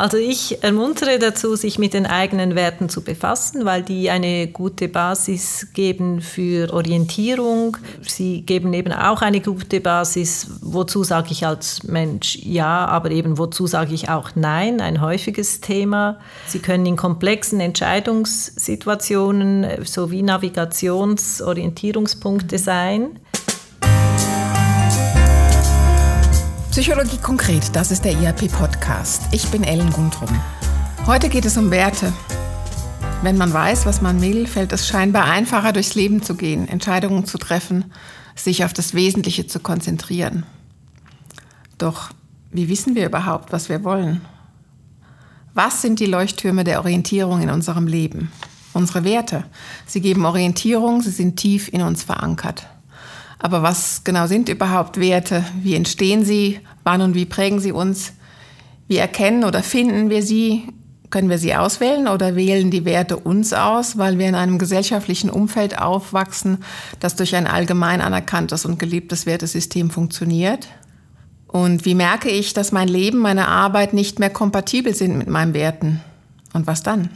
Also ich ermuntere dazu, sich mit den eigenen Werten zu befassen, weil die eine gute Basis geben für Orientierung. Sie geben eben auch eine gute Basis, wozu sage ich als Mensch ja, aber eben wozu sage ich auch nein, ein häufiges Thema. Sie können in komplexen Entscheidungssituationen sowie Navigationsorientierungspunkte sein. Psychologie konkret, das ist der IAP-Podcast. Ich bin Ellen Gundrum. Heute geht es um Werte. Wenn man weiß, was man will, fällt es scheinbar einfacher, durchs Leben zu gehen, Entscheidungen zu treffen, sich auf das Wesentliche zu konzentrieren. Doch wie wissen wir überhaupt, was wir wollen? Was sind die Leuchttürme der Orientierung in unserem Leben? Unsere Werte. Sie geben Orientierung, sie sind tief in uns verankert. Aber was genau sind überhaupt Werte? Wie entstehen sie? Wann und wie prägen sie uns? Wie erkennen oder finden wir sie? Können wir sie auswählen oder wählen die Werte uns aus, weil wir in einem gesellschaftlichen Umfeld aufwachsen, das durch ein allgemein anerkanntes und geliebtes Wertesystem funktioniert? Und wie merke ich, dass mein Leben, meine Arbeit nicht mehr kompatibel sind mit meinen Werten? Und was dann?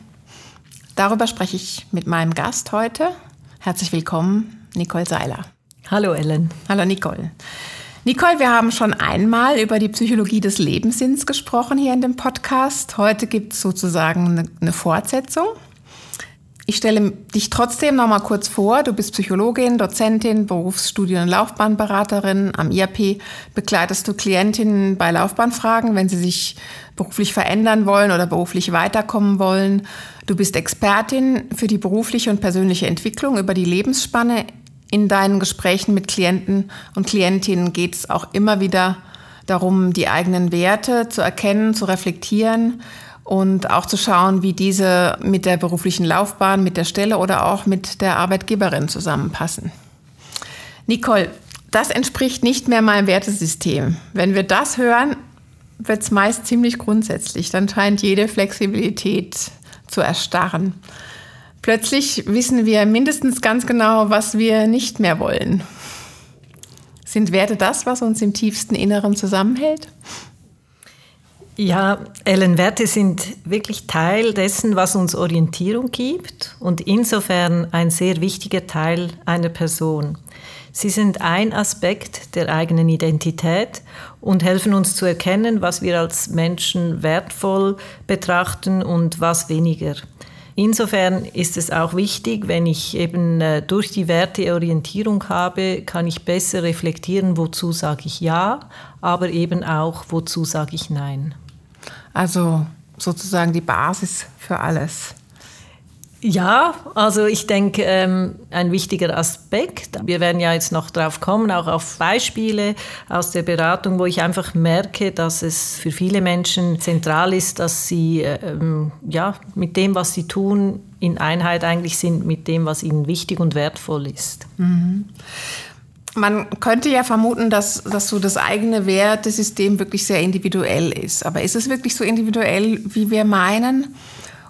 Darüber spreche ich mit meinem Gast heute. Herzlich willkommen, Nicole Seiler. Hallo Ellen. Hallo Nicole. Nicole, wir haben schon einmal über die Psychologie des Lebenssinns gesprochen hier in dem Podcast. Heute gibt es sozusagen eine Fortsetzung. Ich stelle dich trotzdem noch mal kurz vor. Du bist Psychologin, Dozentin, Berufsstudien- und Laufbahnberaterin. Am IAP begleitest du Klientinnen bei Laufbahnfragen, wenn sie sich beruflich verändern wollen oder beruflich weiterkommen wollen. Du bist Expertin für die berufliche und persönliche Entwicklung über die Lebensspanne in deinen Gesprächen mit Klienten und Klientinnen geht es auch immer wieder darum, die eigenen Werte zu erkennen, zu reflektieren und auch zu schauen, wie diese mit der beruflichen Laufbahn, mit der Stelle oder auch mit der Arbeitgeberin zusammenpassen. Nicole, das entspricht nicht mehr meinem Wertesystem. Wenn wir das hören, wird es meist ziemlich grundsätzlich. Dann scheint jede Flexibilität zu erstarren. Plötzlich wissen wir mindestens ganz genau, was wir nicht mehr wollen. Sind Werte das, was uns im tiefsten Inneren zusammenhält? Ja, Ellen, Werte sind wirklich Teil dessen, was uns Orientierung gibt und insofern ein sehr wichtiger Teil einer Person. Sie sind ein Aspekt der eigenen Identität und helfen uns zu erkennen, was wir als Menschen wertvoll betrachten und was weniger. Insofern ist es auch wichtig, wenn ich eben äh, durch die Werteorientierung habe, kann ich besser reflektieren, wozu sage ich ja, aber eben auch, wozu sage ich nein. Also sozusagen die Basis für alles. Ja, also ich denke, ähm, ein wichtiger Aspekt, wir werden ja jetzt noch drauf kommen, auch auf Beispiele aus der Beratung, wo ich einfach merke, dass es für viele Menschen zentral ist, dass sie ähm, ja, mit dem, was sie tun, in Einheit eigentlich sind mit dem, was ihnen wichtig und wertvoll ist. Mhm. Man könnte ja vermuten, dass, dass so das eigene Wertesystem wirklich sehr individuell ist. Aber ist es wirklich so individuell, wie wir meinen?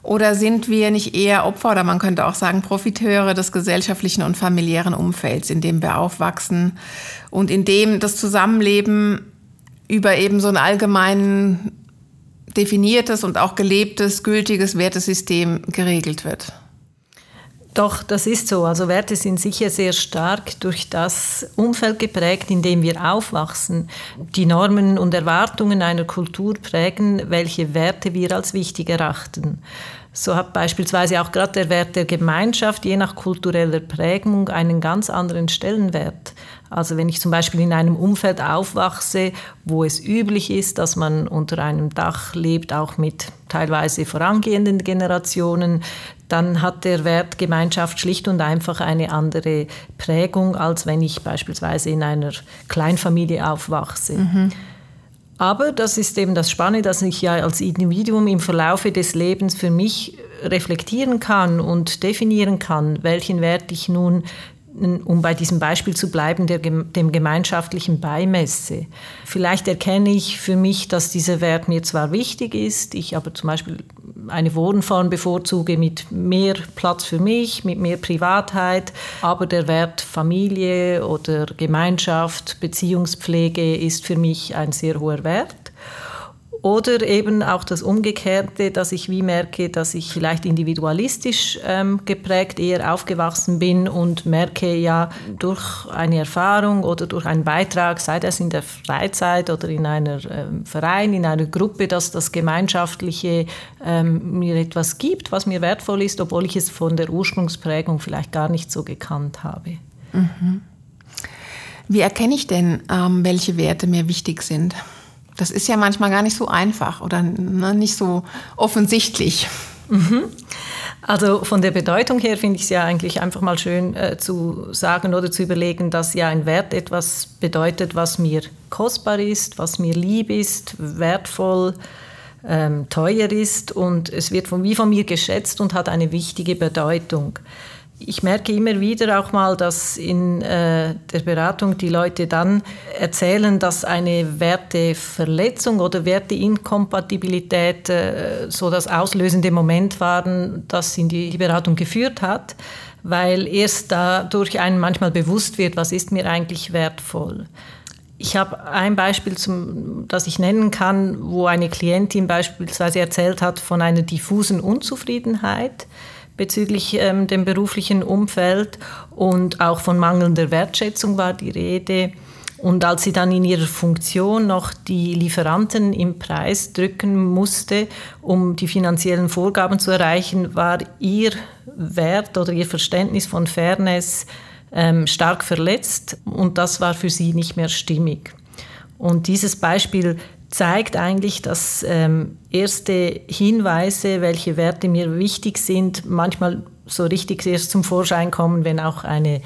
Oder sind wir nicht eher Opfer oder man könnte auch sagen Profiteure des gesellschaftlichen und familiären Umfelds, in dem wir aufwachsen und in dem das Zusammenleben über eben so ein allgemein definiertes und auch gelebtes, gültiges Wertesystem geregelt wird? Doch, das ist so. Also Werte sind sicher sehr stark durch das Umfeld geprägt, in dem wir aufwachsen. Die Normen und Erwartungen einer Kultur prägen, welche Werte wir als wichtig erachten. So hat beispielsweise auch gerade der Wert der Gemeinschaft je nach kultureller Prägung einen ganz anderen Stellenwert. Also wenn ich zum Beispiel in einem Umfeld aufwachse, wo es üblich ist, dass man unter einem Dach lebt, auch mit teilweise vorangehenden Generationen, dann hat der Wert Gemeinschaft schlicht und einfach eine andere Prägung, als wenn ich beispielsweise in einer Kleinfamilie aufwachse. Mhm. Aber das ist eben das Spannende, dass ich ja als Individuum im Verlaufe des Lebens für mich reflektieren kann und definieren kann, welchen Wert ich nun um bei diesem Beispiel zu bleiben, der, dem gemeinschaftlichen beimesse. Vielleicht erkenne ich für mich, dass dieser Wert mir zwar wichtig ist, ich aber zum Beispiel eine Wohnform bevorzuge mit mehr Platz für mich, mit mehr Privatheit, aber der Wert Familie oder Gemeinschaft, Beziehungspflege ist für mich ein sehr hoher Wert. Oder eben auch das Umgekehrte, dass ich wie merke, dass ich vielleicht individualistisch ähm, geprägt eher aufgewachsen bin und merke ja durch eine Erfahrung oder durch einen Beitrag, sei das in der Freizeit oder in einem ähm, Verein, in einer Gruppe, dass das Gemeinschaftliche ähm, mir etwas gibt, was mir wertvoll ist, obwohl ich es von der Ursprungsprägung vielleicht gar nicht so gekannt habe. Mhm. Wie erkenne ich denn, ähm, welche Werte mir wichtig sind? Das ist ja manchmal gar nicht so einfach oder ne, nicht so offensichtlich. Mhm. Also von der Bedeutung her finde ich es ja eigentlich einfach mal schön äh, zu sagen oder zu überlegen, dass ja ein Wert etwas bedeutet, was mir kostbar ist, was mir lieb ist, wertvoll, ähm, teuer ist und es wird von, wie von mir geschätzt und hat eine wichtige Bedeutung ich merke immer wieder auch mal, dass in äh, der Beratung die Leute dann erzählen, dass eine Werteverletzung oder Werteinkompatibilität äh, so das auslösende Moment waren, das in die Beratung geführt hat, weil erst dadurch einem manchmal bewusst wird, was ist mir eigentlich wertvoll. Ich habe ein Beispiel, zum, das ich nennen kann, wo eine Klientin beispielsweise erzählt hat von einer diffusen Unzufriedenheit bezüglich ähm, dem beruflichen Umfeld und auch von mangelnder Wertschätzung war die Rede. Und als sie dann in ihrer Funktion noch die Lieferanten im Preis drücken musste, um die finanziellen Vorgaben zu erreichen, war ihr Wert oder ihr Verständnis von Fairness ähm, stark verletzt und das war für sie nicht mehr stimmig. Und dieses Beispiel zeigt eigentlich, dass ähm, erste Hinweise, welche Werte mir wichtig sind, manchmal so richtig erst zum Vorschein kommen, wenn auch eine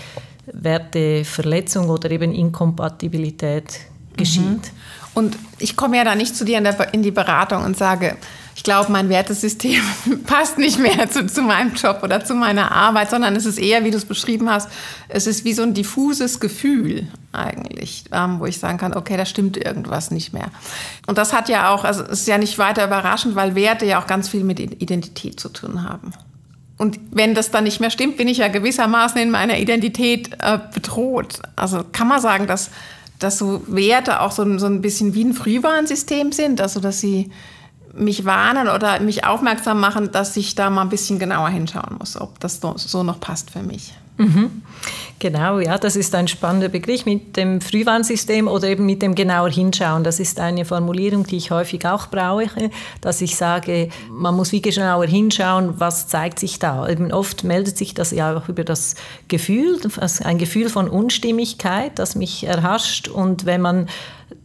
Werteverletzung oder eben Inkompatibilität geschieht. Mhm. Und ich komme ja da nicht zu dir in, der, in die Beratung und sage, ich glaube, mein Wertesystem passt nicht mehr zu, zu, meinem Job oder zu meiner Arbeit, sondern es ist eher, wie du es beschrieben hast, es ist wie so ein diffuses Gefühl eigentlich, ähm, wo ich sagen kann, okay, da stimmt irgendwas nicht mehr. Und das hat ja auch, also es ist ja nicht weiter überraschend, weil Werte ja auch ganz viel mit Identität zu tun haben. Und wenn das dann nicht mehr stimmt, bin ich ja gewissermaßen in meiner Identität äh, bedroht. Also kann man sagen, dass, dass so Werte auch so, so ein bisschen wie ein Frühwarnsystem sind, also dass sie mich warnen oder mich aufmerksam machen, dass ich da mal ein bisschen genauer hinschauen muss, ob das so noch passt für mich. Mhm. Genau, ja, das ist ein spannender Begriff mit dem Frühwarnsystem oder eben mit dem genauer Hinschauen. Das ist eine Formulierung, die ich häufig auch brauche, dass ich sage, man muss wie genauer hinschauen, was zeigt sich da. Eben oft meldet sich das ja auch über das Gefühl, ein Gefühl von Unstimmigkeit, das mich erhascht. Und wenn man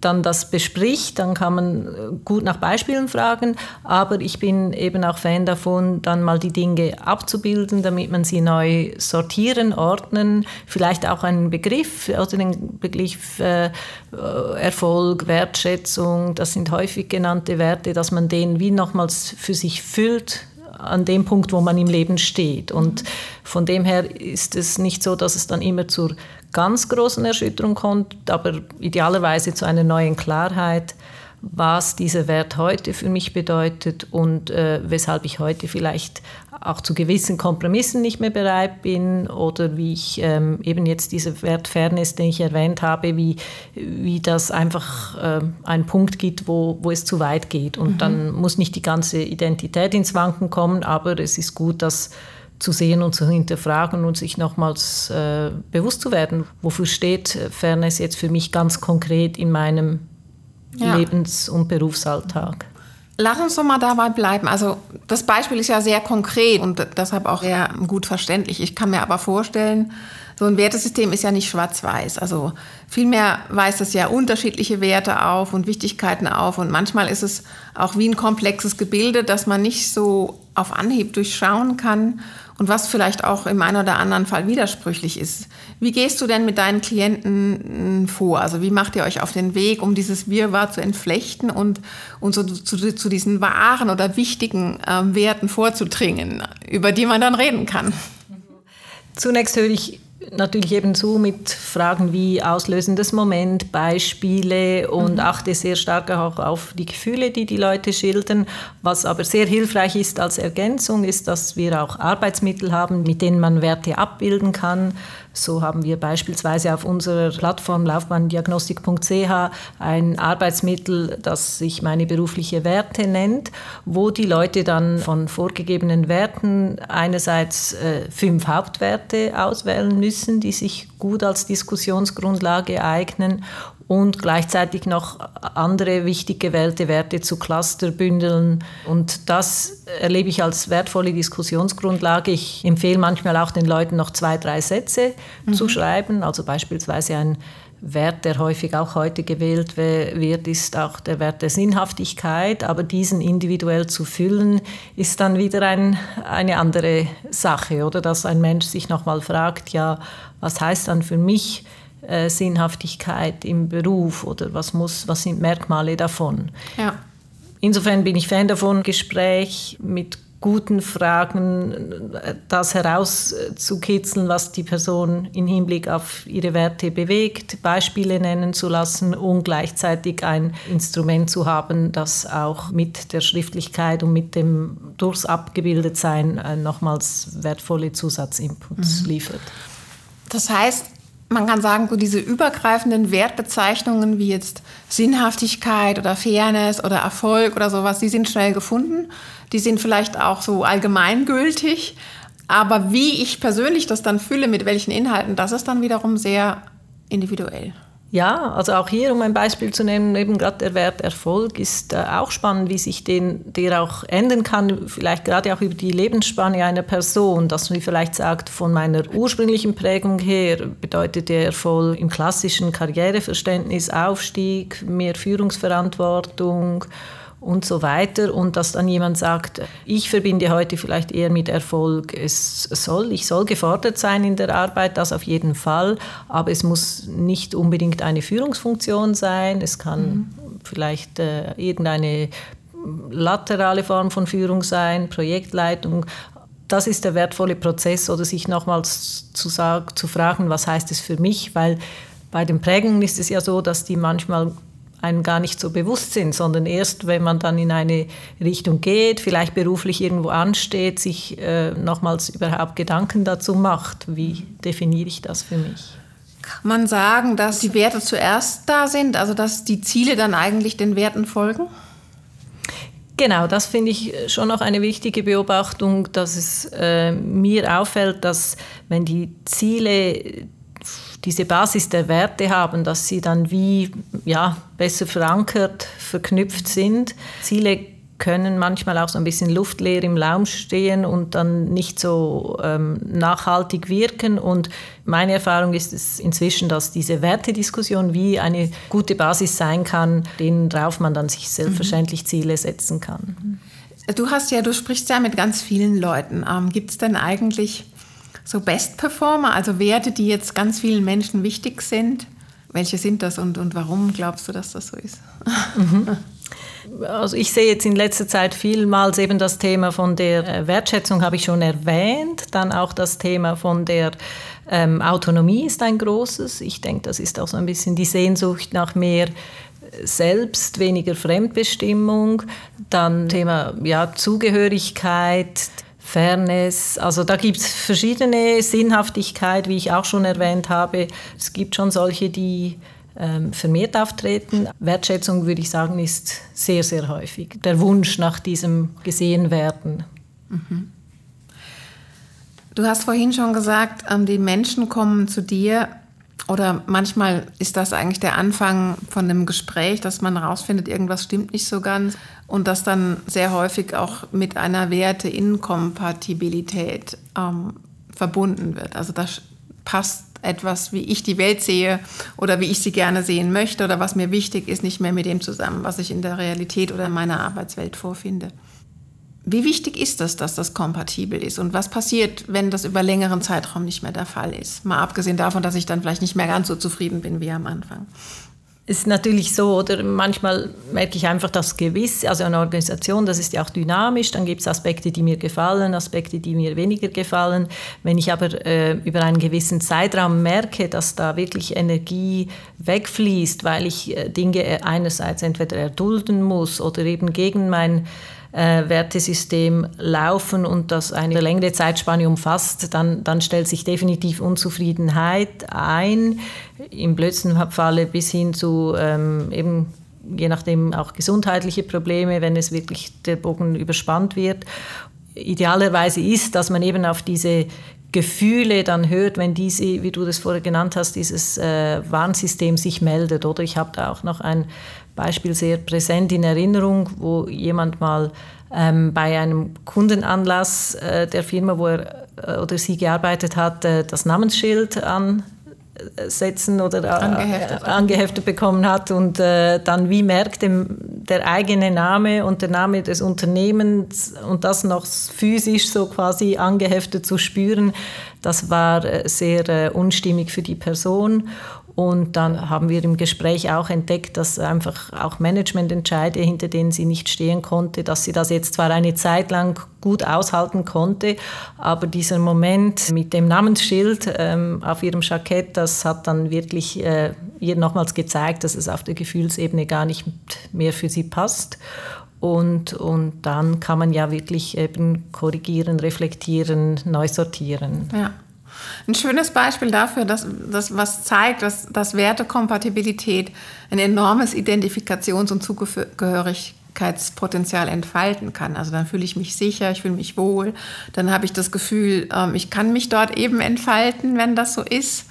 dann das bespricht, dann kann man äh, gut nach Beispielen fragen, aber ich bin eben auch Fan davon, dann mal die Dinge abzubilden, damit man sie neu sortieren, ordnen, vielleicht auch einen Begriff, also den Begriff äh, Erfolg, Wertschätzung, das sind häufig genannte Werte, dass man den wie nochmals für sich füllt, an dem Punkt, wo man im Leben steht. Und von dem her ist es nicht so, dass es dann immer zur ganz großen Erschütterung kommt, aber idealerweise zu einer neuen Klarheit, was dieser Wert heute für mich bedeutet und äh, weshalb ich heute vielleicht auch zu gewissen Kompromissen nicht mehr bereit bin oder wie ich ähm, eben jetzt dieser Wert Fairness, den ich erwähnt habe, wie, wie das einfach äh, einen Punkt gibt, wo, wo es zu weit geht. Und mhm. dann muss nicht die ganze Identität ins Wanken kommen, aber es ist gut, dass zu sehen und zu hinterfragen und sich nochmals äh, bewusst zu werden, wofür steht Fairness jetzt für mich ganz konkret in meinem ja. Lebens- und Berufsalltag. Lass uns doch mal dabei bleiben. Also das Beispiel ist ja sehr konkret und deshalb auch sehr gut verständlich. Ich kann mir aber vorstellen, so ein Wertesystem ist ja nicht schwarz-weiß. Also vielmehr weist es ja unterschiedliche Werte auf und Wichtigkeiten auf. Und manchmal ist es auch wie ein komplexes Gebilde, das man nicht so auf Anhieb durchschauen kann und was vielleicht auch im einen oder anderen Fall widersprüchlich ist. Wie gehst du denn mit deinen Klienten vor? Also wie macht ihr euch auf den Weg, um dieses Wirrwarr zu entflechten und, und so zu, zu diesen wahren oder wichtigen äh, Werten vorzudringen, über die man dann reden kann? Zunächst höre ich natürlich eben zu mit Fragen wie auslösendes Moment, Beispiele und mhm. achte sehr stark auch auf die Gefühle, die die Leute schildern. Was aber sehr hilfreich ist als Ergänzung, ist, dass wir auch Arbeitsmittel haben, mit denen man Werte abbilden kann. So haben wir beispielsweise auf unserer Plattform laufbahndiagnostik.ch ein Arbeitsmittel, das sich meine berufliche Werte nennt, wo die Leute dann von vorgegebenen Werten einerseits äh, fünf Hauptwerte auswählen müssen, die sich gut als Diskussionsgrundlage eignen und gleichzeitig noch andere wichtig gewählte Werte zu Cluster bündeln. Und das erlebe ich als wertvolle Diskussionsgrundlage. Ich empfehle manchmal auch den Leuten noch zwei, drei Sätze mhm. zu schreiben, also beispielsweise ein Wert, der häufig auch heute gewählt wird, ist auch der Wert der Sinnhaftigkeit. Aber diesen individuell zu füllen, ist dann wieder ein, eine andere Sache, oder? Dass ein Mensch sich nochmal fragt, ja, was heißt dann für mich äh, Sinnhaftigkeit im Beruf oder was, muss, was sind Merkmale davon. Ja. Insofern bin ich Fan davon, Gespräch mit guten Fragen, das herauszukitzeln, was die Person im Hinblick auf ihre Werte bewegt, Beispiele nennen zu lassen und gleichzeitig ein Instrument zu haben, das auch mit der Schriftlichkeit und mit dem durchs Abgebildetsein äh, nochmals wertvolle Zusatzinputs mhm. liefert. Das heißt, man kann sagen, so diese übergreifenden Wertbezeichnungen wie jetzt Sinnhaftigkeit oder Fairness oder Erfolg oder sowas, die sind schnell gefunden. Die sind vielleicht auch so allgemeingültig. Aber wie ich persönlich das dann fühle, mit welchen Inhalten, das ist dann wiederum sehr individuell. Ja, also auch hier, um ein Beispiel zu nennen, eben gerade der Wert Erfolg ist äh, auch spannend, wie sich den, der auch ändern kann, vielleicht gerade auch über die Lebensspanne einer Person, dass man vielleicht sagt, von meiner ursprünglichen Prägung her bedeutet der Erfolg im klassischen Karriereverständnis Aufstieg, mehr Führungsverantwortung, und so weiter. Und dass dann jemand sagt, ich verbinde heute vielleicht eher mit Erfolg, es soll, ich soll gefordert sein in der Arbeit, das auf jeden Fall, aber es muss nicht unbedingt eine Führungsfunktion sein, es kann mhm. vielleicht äh, irgendeine laterale Form von Führung sein, Projektleitung. Das ist der wertvolle Prozess oder sich nochmals zu, sagen, zu fragen, was heißt es für mich, weil bei den Prägungen ist es ja so, dass die manchmal einem gar nicht so bewusst sind, sondern erst, wenn man dann in eine Richtung geht, vielleicht beruflich irgendwo ansteht, sich äh, nochmals überhaupt Gedanken dazu macht, wie definiere ich das für mich. Kann man sagen, dass die Werte zuerst da sind, also dass die Ziele dann eigentlich den Werten folgen? Genau, das finde ich schon noch eine wichtige Beobachtung, dass es äh, mir auffällt, dass wenn die Ziele diese Basis der Werte haben, dass sie dann wie ja, besser verankert, verknüpft sind. Ziele können manchmal auch so ein bisschen luftleer im Raum stehen und dann nicht so ähm, nachhaltig wirken. Und meine Erfahrung ist es inzwischen, dass diese Wertediskussion wie eine gute Basis sein kann, denen drauf man dann sich selbstverständlich mhm. Ziele setzen kann. Du hast ja, du sprichst ja mit ganz vielen Leuten. Ähm, Gibt es denn eigentlich so Best Performer, also Werte, die jetzt ganz vielen Menschen wichtig sind. Welche sind das und, und warum glaubst du, dass das so ist? Mhm. Also ich sehe jetzt in letzter Zeit vielmals eben das Thema von der äh, Wertschätzung, habe ich schon erwähnt. Dann auch das Thema von der ähm, Autonomie ist ein großes. Ich denke, das ist auch so ein bisschen die Sehnsucht nach mehr äh, selbst, weniger Fremdbestimmung. Dann Thema ja, Zugehörigkeit, Fairness. Also da gibt es verschiedene Sinnhaftigkeit, wie ich auch schon erwähnt habe. Es gibt schon solche, die ähm, vermehrt auftreten. Wertschätzung, würde ich sagen, ist sehr, sehr häufig. Der Wunsch nach diesem Gesehenwerden. Mhm. Du hast vorhin schon gesagt, ähm, die Menschen kommen zu dir oder manchmal ist das eigentlich der Anfang von einem Gespräch, dass man herausfindet, irgendwas stimmt nicht so ganz und das dann sehr häufig auch mit einer Werte-Inkompatibilität ähm, verbunden wird. Also da passt etwas, wie ich die Welt sehe oder wie ich sie gerne sehen möchte oder was mir wichtig ist, nicht mehr mit dem zusammen, was ich in der Realität oder in meiner Arbeitswelt vorfinde. Wie wichtig ist das, dass das kompatibel ist? Und was passiert, wenn das über längeren Zeitraum nicht mehr der Fall ist? Mal abgesehen davon, dass ich dann vielleicht nicht mehr ganz so zufrieden bin wie am Anfang. Ist natürlich so, oder manchmal merke ich einfach das Gewisse, also eine Organisation, das ist ja auch dynamisch, dann gibt es Aspekte, die mir gefallen, Aspekte, die mir weniger gefallen. Wenn ich aber äh, über einen gewissen Zeitraum merke, dass da wirklich Energie wegfließt, weil ich äh, Dinge einerseits entweder erdulden muss oder eben gegen mein äh, Wertesystem laufen und das eine längere Zeitspanne umfasst, dann, dann stellt sich definitiv Unzufriedenheit ein, im blödsten Falle bis hin zu ähm, eben je nachdem auch gesundheitliche Probleme, wenn es wirklich der Bogen überspannt wird. Idealerweise ist, dass man eben auf diese Gefühle dann hört, wenn diese, wie du das vorher genannt hast, dieses äh, Warnsystem sich meldet. Oder ich habe da auch noch ein Beispiel sehr präsent in Erinnerung, wo jemand mal ähm, bei einem Kundenanlass äh, der Firma, wo er äh, oder sie gearbeitet hat, äh, das Namensschild an setzen oder äh, angeheftet, angeheftet bekommen hat und äh, dann wie merkt dem, der eigene Name und der Name des Unternehmens und das noch physisch so quasi angeheftet zu spüren, das war äh, sehr unstimmig für die Person und dann haben wir im Gespräch auch entdeckt, dass einfach auch Managemententscheide, hinter denen sie nicht stehen konnte, dass sie das jetzt zwar eine Zeit lang gut aushalten konnte, aber dieser Moment mit dem Namensschild ähm, auf ihrem Jackett, das hat dann wirklich äh, ihr nochmals gezeigt, dass es auf der Gefühlsebene gar nicht mehr für sie passt. Und, und dann kann man ja wirklich eben korrigieren, reflektieren, neu sortieren. Ja. Ein schönes Beispiel dafür, dass, dass was zeigt, dass, dass Wertekompatibilität ein enormes Identifikations- und Zugehörigkeitspotenzial entfalten kann. Also dann fühle ich mich sicher, ich fühle mich wohl, dann habe ich das Gefühl, ähm, ich kann mich dort eben entfalten, wenn das so ist.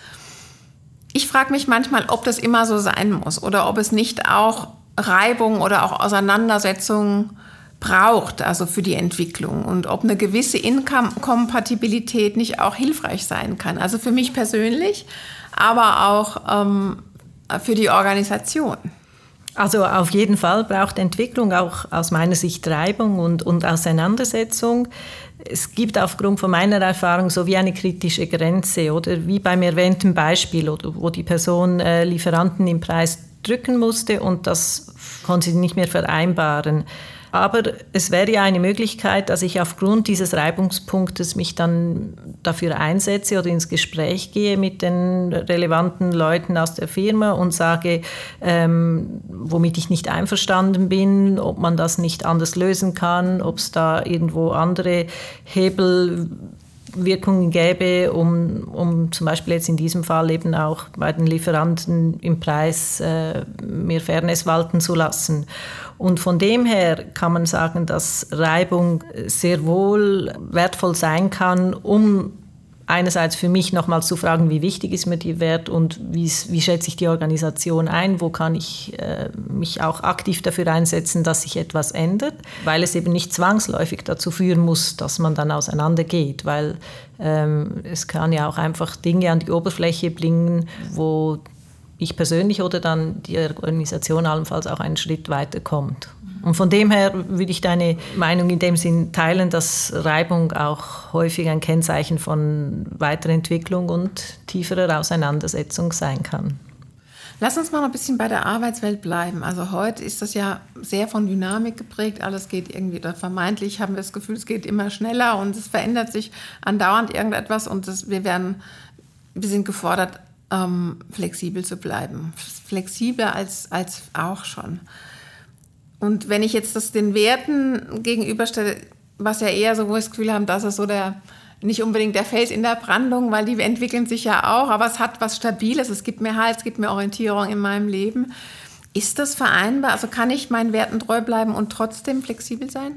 Ich frage mich manchmal, ob das immer so sein muss oder ob es nicht auch Reibung oder auch Auseinandersetzungen braucht, also für die Entwicklung und ob eine gewisse Inkompatibilität nicht auch hilfreich sein kann. Also für mich persönlich, aber auch ähm, für die Organisation. Also auf jeden Fall braucht Entwicklung auch aus meiner Sicht Reibung und, und Auseinandersetzung. Es gibt aufgrund von meiner Erfahrung so wie eine kritische Grenze oder wie beim erwähnten Beispiel, wo die Person äh, Lieferanten im Preis drücken musste und das konnte sie nicht mehr vereinbaren. Aber es wäre ja eine Möglichkeit, dass ich aufgrund dieses Reibungspunktes mich dann dafür einsetze oder ins Gespräch gehe mit den relevanten Leuten aus der Firma und sage, ähm, womit ich nicht einverstanden bin, ob man das nicht anders lösen kann, ob es da irgendwo andere Hebel Wirkungen gäbe, um, um zum Beispiel jetzt in diesem Fall eben auch bei den Lieferanten im Preis äh, mehr Fairness walten zu lassen. Und von dem her kann man sagen, dass Reibung sehr wohl wertvoll sein kann, um einerseits für mich nochmal zu fragen, wie wichtig ist mir die Wert und wie, schätze ich die Organisation ein, wo kann ich äh, mich auch aktiv dafür einsetzen, dass sich etwas ändert, weil es eben nicht zwangsläufig dazu führen muss, dass man dann auseinandergeht, weil ähm, es kann ja auch einfach Dinge an die Oberfläche bringen, wo ich persönlich oder dann die Organisation allenfalls auch einen Schritt weiter kommt. Und von dem her würde ich deine Meinung in dem Sinn teilen, dass Reibung auch häufig ein Kennzeichen von Weiterentwicklung und tieferer Auseinandersetzung sein kann. Lass uns mal ein bisschen bei der Arbeitswelt bleiben. Also heute ist das ja sehr von Dynamik geprägt. Alles geht irgendwie, oder vermeintlich haben wir das Gefühl, es geht immer schneller und es verändert sich andauernd irgendetwas und das, wir werden, wir sind gefordert, ähm, flexibel zu bleiben. Flexibler als, als auch schon. Und wenn ich jetzt das den Werten gegenüberstelle, was ja eher so, wo wir das Gefühl haben, das ist so der, nicht unbedingt der Fels in der Brandung, weil die entwickeln sich ja auch, aber es hat was Stabiles, es gibt mir Halt, es gibt mir Orientierung in meinem Leben. Ist das vereinbar? Also kann ich meinen Werten treu bleiben und trotzdem flexibel sein?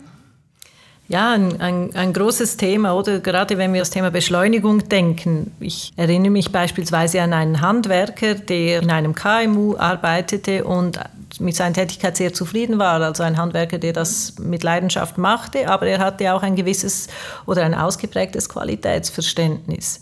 Ja, ein, ein, ein, großes Thema, oder gerade wenn wir das Thema Beschleunigung denken. Ich erinnere mich beispielsweise an einen Handwerker, der in einem KMU arbeitete und mit seiner Tätigkeit sehr zufrieden war. Also ein Handwerker, der das mit Leidenschaft machte, aber er hatte auch ein gewisses oder ein ausgeprägtes Qualitätsverständnis.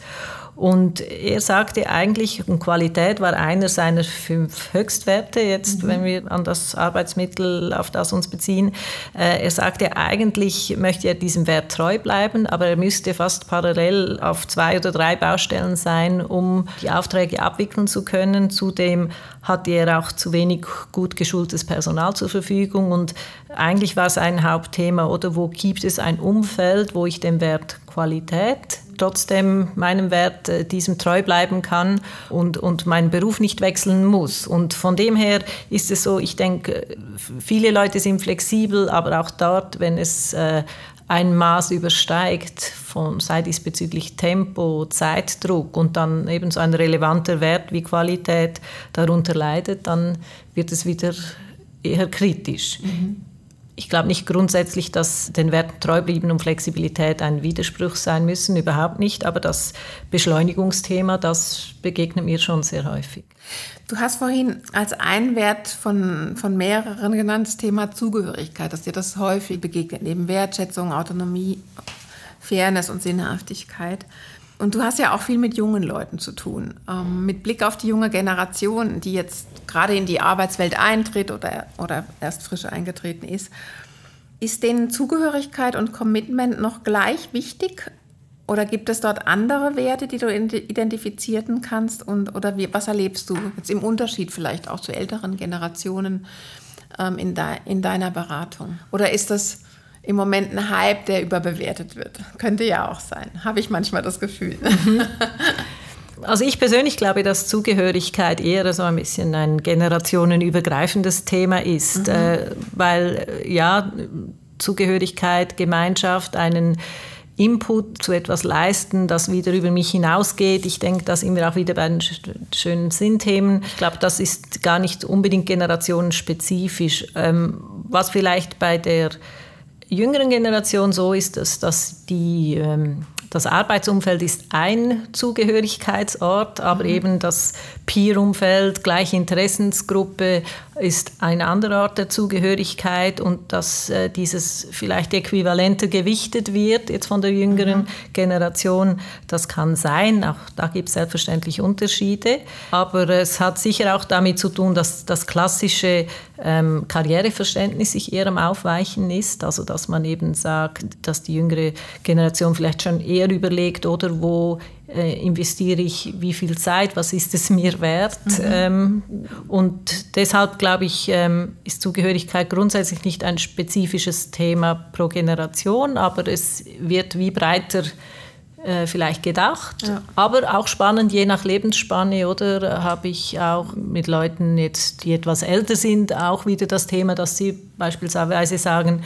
Und er sagte eigentlich, Qualität war einer seiner fünf Höchstwerte, jetzt mhm. wenn wir an das Arbeitsmittel, auf das uns beziehen. Äh, er sagte, eigentlich möchte er diesem Wert treu bleiben, aber er müsste fast parallel auf zwei oder drei Baustellen sein, um die Aufträge abwickeln zu können. Zudem hatte er auch zu wenig gut geschultes Personal zur Verfügung und eigentlich war sein Hauptthema, oder wo gibt es ein Umfeld, wo ich den Wert Qualität trotzdem meinem Wert, äh, diesem treu bleiben kann und, und meinen Beruf nicht wechseln muss. Und von dem her ist es so, ich denke, viele Leute sind flexibel, aber auch dort, wenn es äh, ein Maß übersteigt, von, sei dies bezüglich Tempo, Zeitdruck und dann eben so ein relevanter Wert wie Qualität darunter leidet, dann wird es wieder eher kritisch. Mhm. Ich glaube nicht grundsätzlich, dass den Werten treu bleiben und Flexibilität ein Widerspruch sein müssen, überhaupt nicht, aber das Beschleunigungsthema, das begegnet mir schon sehr häufig. Du hast vorhin als einen Wert von, von mehreren genannt das Thema Zugehörigkeit, dass dir das häufig begegnet, neben Wertschätzung, Autonomie, Fairness und Sinnhaftigkeit. Und du hast ja auch viel mit jungen Leuten zu tun. Ähm, mit Blick auf die junge Generation, die jetzt gerade in die Arbeitswelt eintritt oder, oder erst frisch eingetreten ist. Ist denen Zugehörigkeit und Commitment noch gleich wichtig? Oder gibt es dort andere Werte, die du identifizieren kannst? Und, oder wie, was erlebst du jetzt im Unterschied vielleicht auch zu älteren Generationen ähm, in, de, in deiner Beratung? Oder ist das im Moment ein Hype, der überbewertet wird. Könnte ja auch sein, habe ich manchmal das Gefühl. Mhm. Also ich persönlich glaube, dass Zugehörigkeit eher so ein bisschen ein generationenübergreifendes Thema ist, mhm. äh, weil ja, Zugehörigkeit, Gemeinschaft, einen Input zu etwas leisten, das wieder über mich hinausgeht. Ich denke, da sind wir auch wieder bei den schönen Sinnthemen. Ich glaube, das ist gar nicht unbedingt generationenspezifisch. Ähm, was vielleicht bei der jüngeren Generation so ist, dass, dass die ähm, das Arbeitsumfeld ist ein Zugehörigkeitsort, aber mhm. eben das Peer-Umfeld, gleiche Interessensgruppe ist ein anderer Ort der Zugehörigkeit und dass äh, dieses vielleicht äquivalenter gewichtet wird jetzt von der jüngeren mhm. Generation, das kann sein. Auch da gibt es selbstverständlich Unterschiede. Aber es hat sicher auch damit zu tun, dass das klassische ähm, Karriereverständnis sich eher am Aufweichen ist. Also dass man eben sagt, dass die jüngere Generation vielleicht schon eher überlegt, oder wo äh, investiere ich wie viel Zeit, was ist es mir wert. Mhm. Ähm, und deshalb glaube ich, ähm, ist Zugehörigkeit grundsätzlich nicht ein spezifisches Thema pro Generation, aber es wird wie breiter äh, vielleicht gedacht, ja. aber auch spannend je nach Lebensspanne oder habe ich auch mit Leuten jetzt, die etwas älter sind, auch wieder das Thema, dass sie beispielsweise sagen,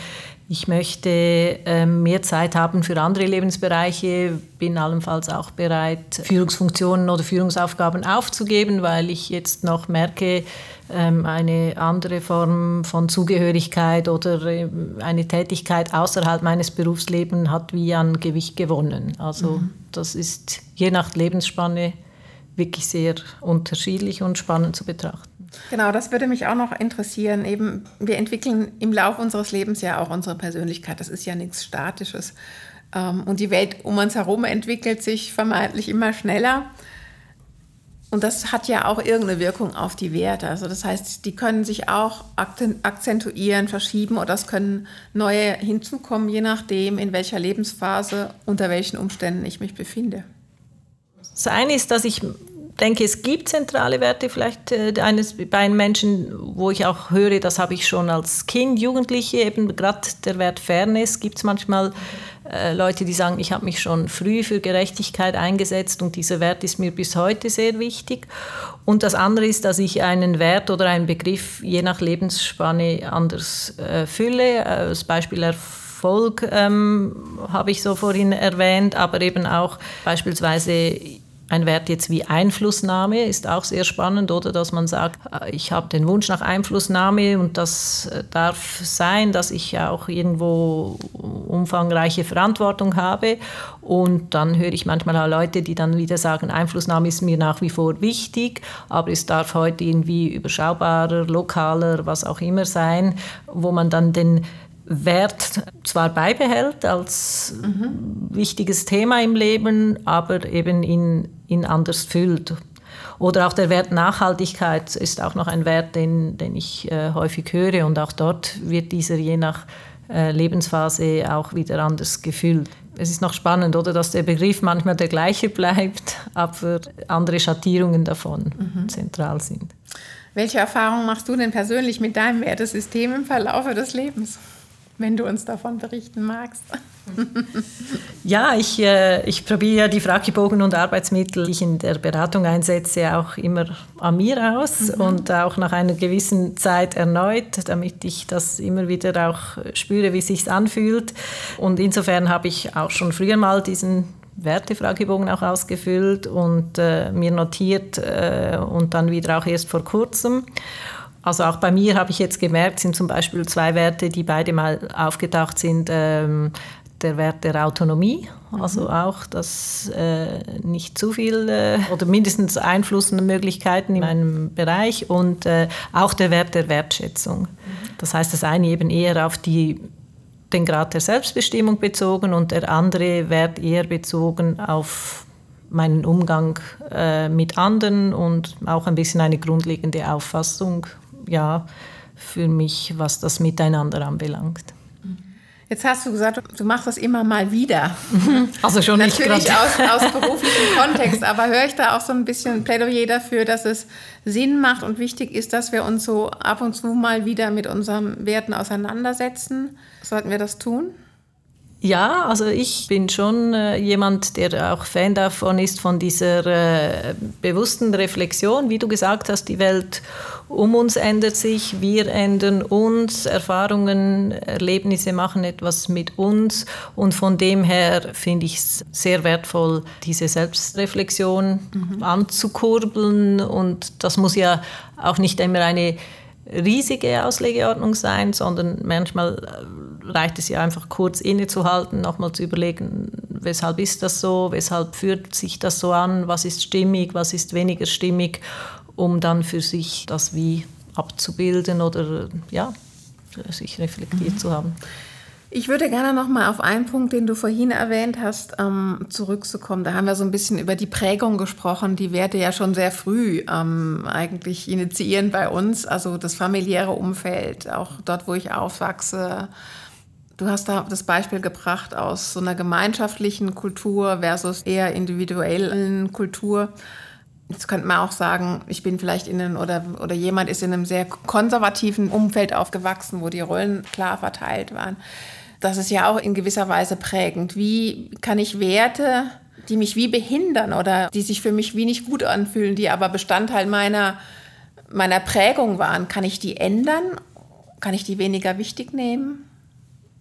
ich möchte ähm, mehr Zeit haben für andere Lebensbereiche, bin allenfalls auch bereit, Führungsfunktionen oder Führungsaufgaben aufzugeben, weil ich jetzt noch merke, ähm, eine andere Form von Zugehörigkeit oder äh, eine Tätigkeit außerhalb meines Berufslebens hat wie an Gewicht gewonnen. Also mhm. das ist je nach Lebensspanne wirklich sehr unterschiedlich und spannend zu betrachten. Genau, das würde mich auch noch interessieren. Eben, wir entwickeln im Laufe unseres Lebens ja auch unsere Persönlichkeit. Das ist ja nichts Statisches. Ähm, und die Welt um uns herum entwickelt sich vermeintlich immer schneller. Und das hat ja auch irgendeine Wirkung auf die Werte. Also das heißt, die können sich auch akzentuieren, verschieben oder es können neue hinzukommen, je nachdem, in welcher Lebensphase, unter welchen Umständen ich mich befinde. Das eine ist, dass ich denke, es gibt zentrale Werte vielleicht äh, eines, bei einem Menschen, wo ich auch höre, das habe ich schon als Kind, Jugendliche, eben gerade der Wert Fairness, gibt es manchmal äh, Leute, die sagen, ich habe mich schon früh für Gerechtigkeit eingesetzt und dieser Wert ist mir bis heute sehr wichtig. Und das andere ist, dass ich einen Wert oder einen Begriff je nach Lebensspanne anders äh, fülle. Äh, das Beispiel Erfolg ähm, habe ich so vorhin erwähnt, aber eben auch beispielsweise ein Wert jetzt wie Einflussnahme ist auch sehr spannend, oder dass man sagt, äh, ich habe den Wunsch nach Einflussnahme und das äh, darf sein, dass ich auch irgendwo umfangreiche Verantwortung habe. Und dann höre ich manchmal auch Leute, die dann wieder sagen, Einflussnahme ist mir nach wie vor wichtig, aber es darf heute irgendwie überschaubarer, lokaler, was auch immer sein, wo man dann den Wert zwar beibehält als mhm. wichtiges Thema im Leben, aber eben ihn, ihn anders füllt. Oder auch der Wert Nachhaltigkeit ist auch noch ein Wert, den, den ich äh, häufig höre und auch dort wird dieser je nach äh, Lebensphase auch wieder anders gefüllt. Es ist noch spannend, oder, dass der Begriff manchmal der gleiche bleibt, aber andere Schattierungen davon mhm. zentral sind. Welche Erfahrungen machst du denn persönlich mit deinem Wertesystem im Verlauf des Lebens? Wenn du uns davon berichten magst. ja, ich, äh, ich probiere ja die Fragebogen und Arbeitsmittel, die ich in der Beratung einsetze, auch immer an mir aus mhm. und auch nach einer gewissen Zeit erneut, damit ich das immer wieder auch spüre, wie es sich anfühlt. Und insofern habe ich auch schon früher mal diesen Wertefragebogen auch ausgefüllt und äh, mir notiert äh, und dann wieder auch erst vor kurzem. Also auch bei mir habe ich jetzt gemerkt, sind zum Beispiel zwei Werte, die beide mal aufgetaucht sind. Ähm, der Wert der Autonomie, also mhm. auch, dass äh, nicht zu viel äh, oder mindestens einflussende Möglichkeiten in einem Bereich und äh, auch der Wert der Wertschätzung. Mhm. Das heißt, das eine eben eher auf die, den Grad der Selbstbestimmung bezogen und der andere Wert eher bezogen auf meinen Umgang äh, mit anderen und auch ein bisschen eine grundlegende Auffassung, ja, für mich, was das Miteinander anbelangt. Jetzt hast du gesagt, du machst das immer mal wieder. Also schon nicht Natürlich aus, aus beruflichem Kontext, aber höre ich da auch so ein bisschen Plädoyer dafür, dass es Sinn macht und wichtig ist, dass wir uns so ab und zu mal wieder mit unseren Werten auseinandersetzen. Sollten wir das tun? Ja, also ich bin schon äh, jemand, der auch Fan davon ist, von dieser äh, bewussten Reflexion. Wie du gesagt hast, die Welt um uns ändert sich, wir ändern uns, Erfahrungen, Erlebnisse machen etwas mit uns. Und von dem her finde ich es sehr wertvoll, diese Selbstreflexion mhm. anzukurbeln. Und das muss ja auch nicht immer eine riesige Auslegeordnung sein, sondern manchmal äh, reicht es ja einfach kurz innezuhalten, nochmal zu überlegen, weshalb ist das so, weshalb fühlt sich das so an, was ist stimmig, was ist weniger stimmig, um dann für sich das wie abzubilden oder ja, sich reflektiert mhm. zu haben. Ich würde gerne noch mal auf einen Punkt, den du vorhin erwähnt hast, ähm, zurückzukommen. Da haben wir so ein bisschen über die Prägung gesprochen, die Werte ja schon sehr früh ähm, eigentlich initiieren bei uns. Also das familiäre Umfeld, auch dort, wo ich aufwachse. Du hast da das Beispiel gebracht aus so einer gemeinschaftlichen Kultur versus eher individuellen Kultur. Jetzt könnte man auch sagen, ich bin vielleicht in einem oder, oder jemand ist in einem sehr konservativen Umfeld aufgewachsen, wo die Rollen klar verteilt waren das ist ja auch in gewisser Weise prägend. Wie kann ich Werte, die mich wie behindern oder die sich für mich wie nicht gut anfühlen, die aber Bestandteil meiner, meiner Prägung waren, kann ich die ändern? Kann ich die weniger wichtig nehmen?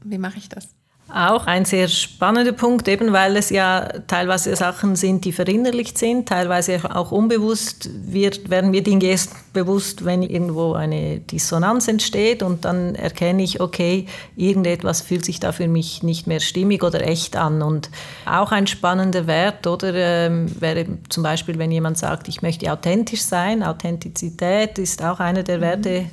Wie mache ich das? Auch ein sehr spannender Punkt, eben weil es ja teilweise Sachen sind, die verinnerlicht sind, teilweise auch unbewusst wird, werden mir Dinge erst bewusst, wenn irgendwo eine Dissonanz entsteht und dann erkenne ich, okay, irgendetwas fühlt sich da für mich nicht mehr stimmig oder echt an. Und auch ein spannender Wert oder ähm, wäre zum Beispiel, wenn jemand sagt, ich möchte authentisch sein, Authentizität ist auch einer der Werte,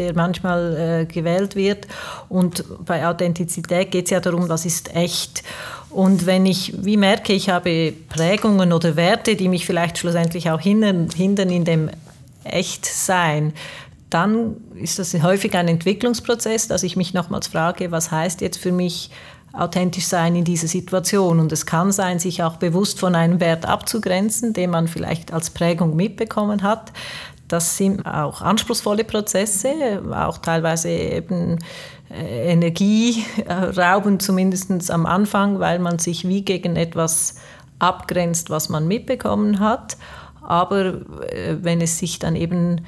der manchmal äh, gewählt wird. Und bei Authentizität geht es ja darum, was ist echt. Und wenn ich, wie merke, ich habe Prägungen oder Werte, die mich vielleicht schlussendlich auch hindern, hindern in dem Echtsein, dann ist das häufig ein Entwicklungsprozess, dass ich mich nochmals frage, was heißt jetzt für mich authentisch sein in dieser Situation. Und es kann sein, sich auch bewusst von einem Wert abzugrenzen, den man vielleicht als Prägung mitbekommen hat. Das sind auch anspruchsvolle Prozesse, auch teilweise eben äh, Energie rauben, zumindest am Anfang, weil man sich wie gegen etwas abgrenzt, was man mitbekommen hat. Aber äh, wenn es sich dann eben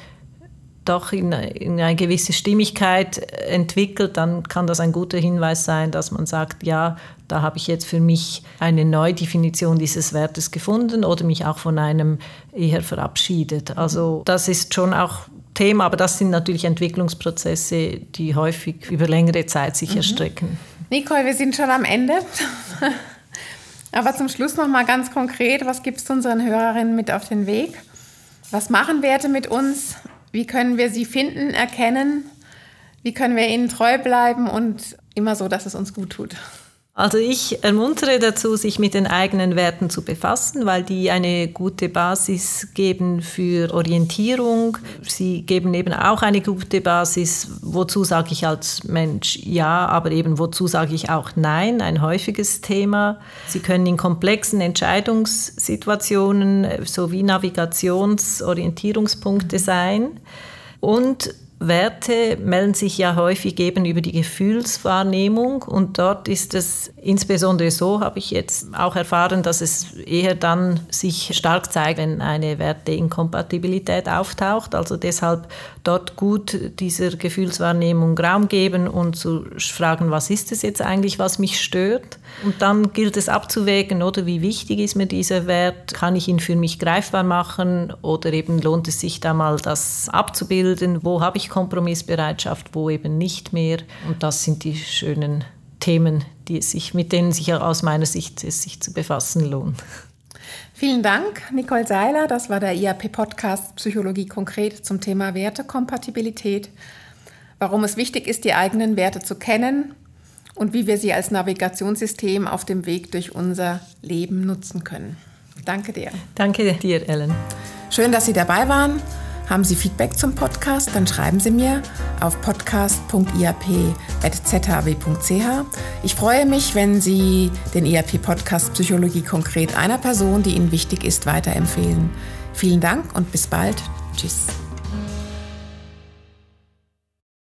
doch in, in, eine gewisse Stimmigkeit entwickelt, dann kann das ein guter Hinweis sein, dass man sagt, ja, da habe ich jetzt für mich eine Neudefinition dieses Wertes gefunden oder mich auch von einem eher verabschiedet. Also das ist schon auch Thema, aber das sind natürlich Entwicklungsprozesse, die häufig über längere Zeit sich mhm. erstrecken. Nicole, wir sind schon am Ende. aber zum Schluss noch mal ganz konkret, was gibst du unseren Hörerinnen mit auf den Weg? Was machen Werte mit uns? Wie können wir sie finden, erkennen? Wie können wir ihnen treu bleiben und immer so, dass es uns gut tut? Also ich ermuntere dazu, sich mit den eigenen Werten zu befassen, weil die eine gute Basis geben für Orientierung. Sie geben eben auch eine gute Basis, wozu sage ich als Mensch ja, aber eben wozu sage ich auch nein, ein häufiges Thema. Sie können in komplexen Entscheidungssituationen sowie Navigationsorientierungspunkte sein. Und Werte melden sich ja häufig eben über die Gefühlswahrnehmung und dort ist es insbesondere so, habe ich jetzt auch erfahren, dass es eher dann sich stark zeigt, wenn eine Werteinkompatibilität auftaucht. Also deshalb dort gut dieser Gefühlswahrnehmung Raum geben und zu fragen, was ist es jetzt eigentlich, was mich stört. Und dann gilt es abzuwägen, oder wie wichtig ist mir dieser Wert, kann ich ihn für mich greifbar machen oder eben lohnt es sich da mal das abzubilden, wo habe ich Kompromissbereitschaft, wo eben nicht mehr. Und das sind die schönen Themen, die sich, mit denen sich aus meiner Sicht es sich zu befassen lohnt. Vielen Dank, Nicole Seiler. Das war der IAP-Podcast Psychologie konkret zum Thema Wertekompatibilität. Warum es wichtig ist, die eigenen Werte zu kennen und wie wir sie als Navigationssystem auf dem Weg durch unser Leben nutzen können. Danke dir. Danke dir, Ellen. Schön, dass Sie dabei waren. Haben Sie Feedback zum Podcast, dann schreiben Sie mir auf podcast.iap.zhw.ch. Ich freue mich, wenn Sie den IAP-Podcast Psychologie konkret einer Person, die Ihnen wichtig ist, weiterempfehlen. Vielen Dank und bis bald. Tschüss.